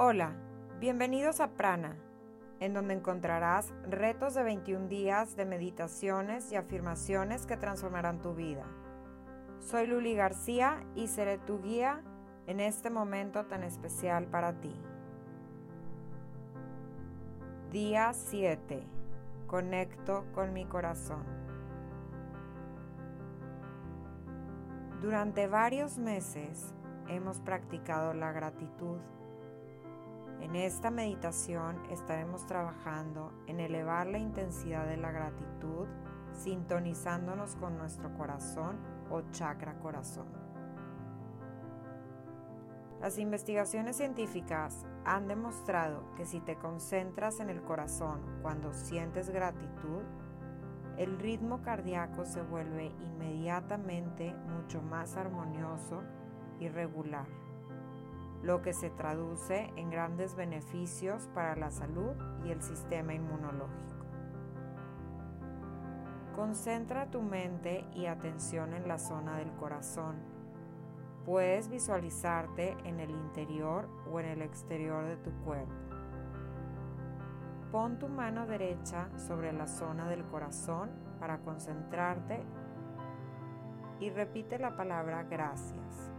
Hola, bienvenidos a Prana, en donde encontrarás retos de 21 días de meditaciones y afirmaciones que transformarán tu vida. Soy Luli García y seré tu guía en este momento tan especial para ti. Día 7. Conecto con mi corazón. Durante varios meses hemos practicado la gratitud en esta meditación estaremos trabajando en elevar la intensidad de la gratitud sintonizándonos con nuestro corazón o chakra corazón. Las investigaciones científicas han demostrado que si te concentras en el corazón cuando sientes gratitud, el ritmo cardíaco se vuelve inmediatamente mucho más armonioso y regular lo que se traduce en grandes beneficios para la salud y el sistema inmunológico. Concentra tu mente y atención en la zona del corazón. Puedes visualizarte en el interior o en el exterior de tu cuerpo. Pon tu mano derecha sobre la zona del corazón para concentrarte y repite la palabra gracias.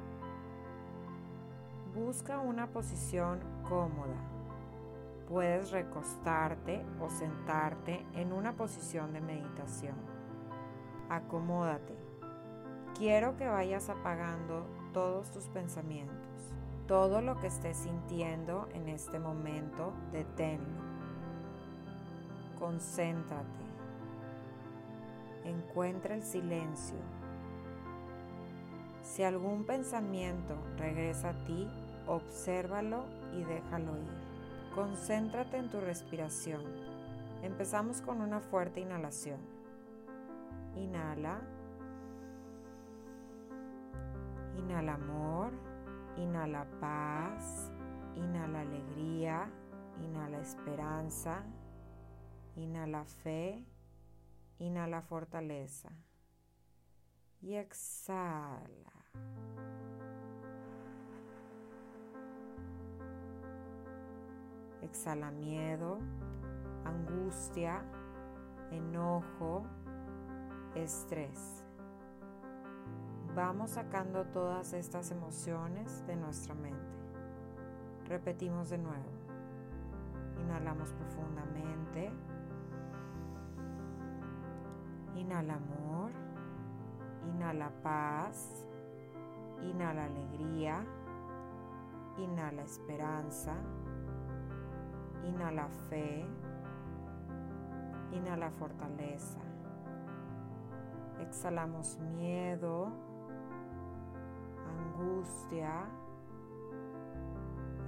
Busca una posición cómoda. Puedes recostarte o sentarte en una posición de meditación. Acomódate. Quiero que vayas apagando todos tus pensamientos. Todo lo que estés sintiendo en este momento, deténlo. Concéntrate. Encuentra el silencio si algún pensamiento regresa a ti, obsérvalo y déjalo ir. Concéntrate en tu respiración. Empezamos con una fuerte inhalación. Inhala. Inhala amor. Inhala paz. Inhala alegría. Inhala esperanza. Inhala fe. Inhala fortaleza. Y exhala. Exhala miedo, angustia, enojo, estrés. Vamos sacando todas estas emociones de nuestra mente. Repetimos de nuevo. Inhalamos profundamente. Inhala amor. Inhala paz. Inhala alegría. Inhala esperanza. Inhala fe. Inhala fortaleza. Exhalamos miedo, angustia,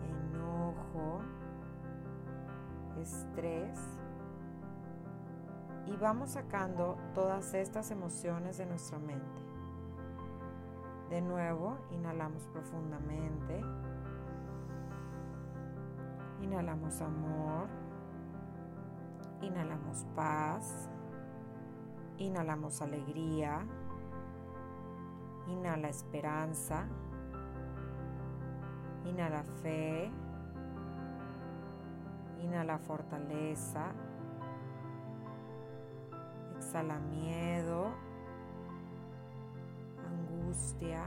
enojo, estrés. Y vamos sacando todas estas emociones de nuestra mente. De nuevo, inhalamos profundamente. Inhalamos amor. Inhalamos paz. Inhalamos alegría. Inhala esperanza. Inhala fe. Inhala fortaleza. Exhala miedo. Angustia.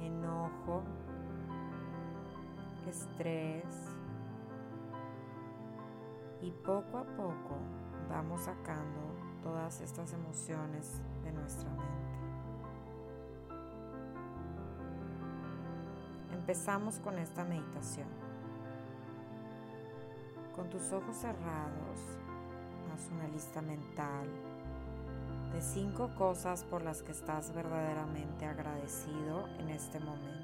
Enojo estrés y poco a poco vamos sacando todas estas emociones de nuestra mente. Empezamos con esta meditación. Con tus ojos cerrados, haz una lista mental de cinco cosas por las que estás verdaderamente agradecido en este momento.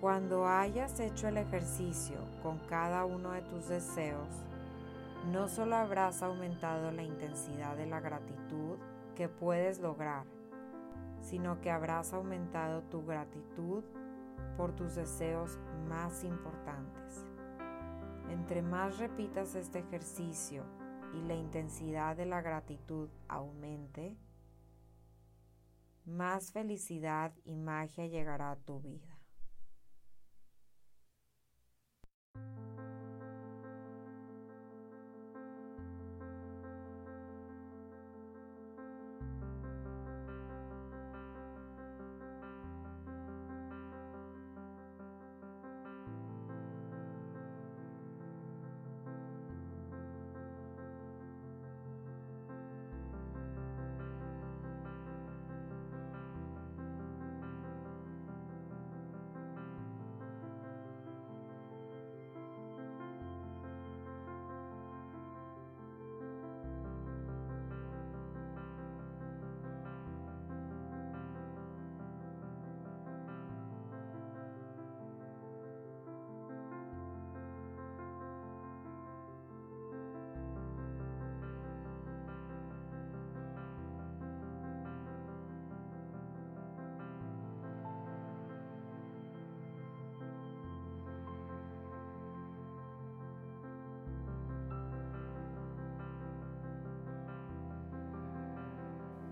Cuando hayas hecho el ejercicio con cada uno de tus deseos, no solo habrás aumentado la intensidad de la gratitud que puedes lograr, sino que habrás aumentado tu gratitud por tus deseos más importantes. Entre más repitas este ejercicio y la intensidad de la gratitud aumente, más felicidad y magia llegará a tu vida.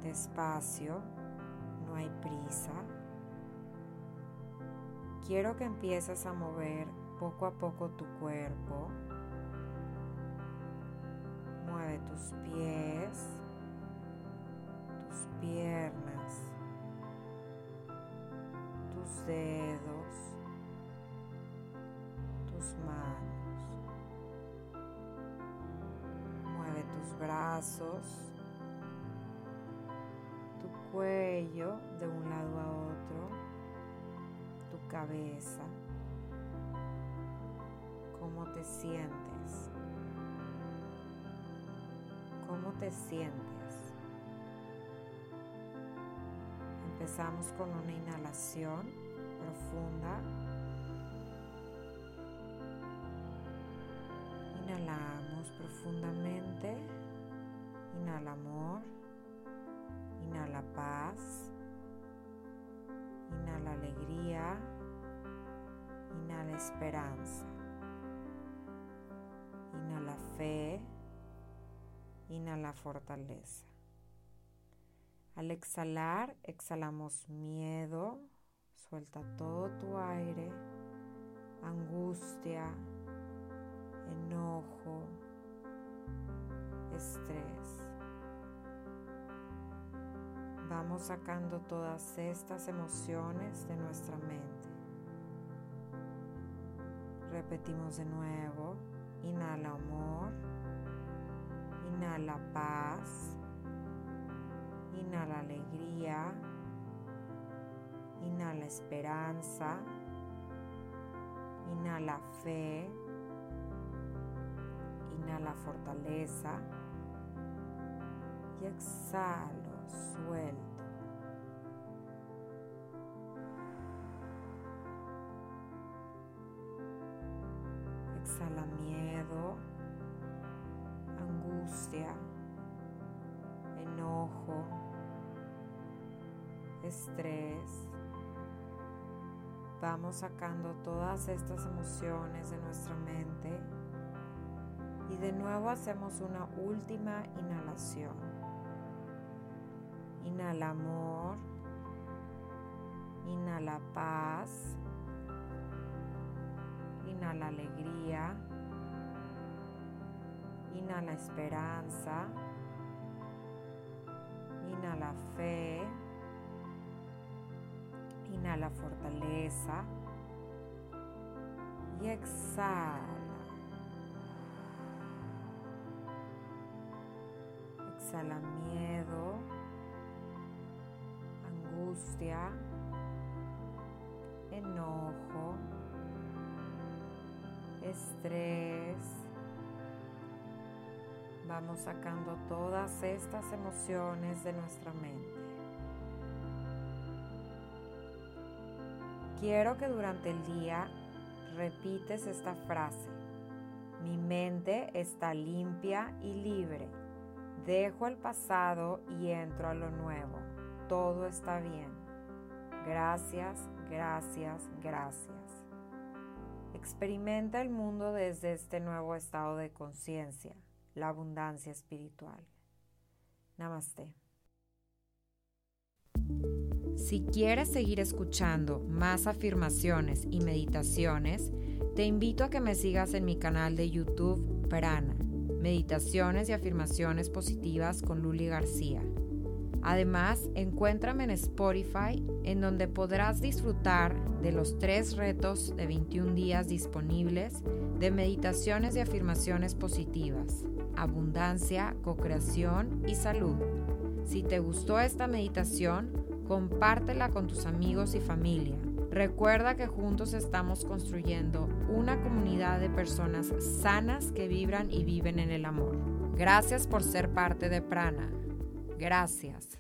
Despacio, no hay prisa. Quiero que empieces a mover poco a poco tu cuerpo. Mueve tus pies, tus piernas, tus dedos, tus manos. Mueve tus brazos cuello de un lado a otro, tu cabeza, cómo te sientes, cómo te sientes. Empezamos con una inhalación profunda. Inhalamos profundamente. Inhala amor. Inhala paz. Inhala alegría. Inhala esperanza. Inhala fe. Inhala fortaleza. Al exhalar, exhalamos miedo. Suelta todo tu aire, angustia, enojo, estrés. Vamos sacando todas estas emociones de nuestra mente. Repetimos de nuevo. Inhala amor. Inhala paz. Inhala alegría. Inhala esperanza. Inhala fe. Inhala fortaleza. Y exhala suelto. Exhala miedo, angustia, enojo, estrés. Vamos sacando todas estas emociones de nuestra mente y de nuevo hacemos una última inhalación. Inhala amor. Inhala paz. Inhala alegría. Inhala esperanza. Inhala fe. Inhala fortaleza. Y exhala. Exhala miedo enojo, estrés. Vamos sacando todas estas emociones de nuestra mente. Quiero que durante el día repites esta frase. Mi mente está limpia y libre. Dejo el pasado y entro a lo nuevo. Todo está bien. Gracias, gracias, gracias. Experimenta el mundo desde este nuevo estado de conciencia, la abundancia espiritual. Namaste. Si quieres seguir escuchando más afirmaciones y meditaciones, te invito a que me sigas en mi canal de YouTube Prana, Meditaciones y Afirmaciones Positivas con Luli García. Además, encuéntrame en Spotify, en donde podrás disfrutar de los tres retos de 21 días disponibles de meditaciones y afirmaciones positivas, abundancia, co-creación y salud. Si te gustó esta meditación, compártela con tus amigos y familia. Recuerda que juntos estamos construyendo una comunidad de personas sanas que vibran y viven en el amor. Gracias por ser parte de Prana. Gracias.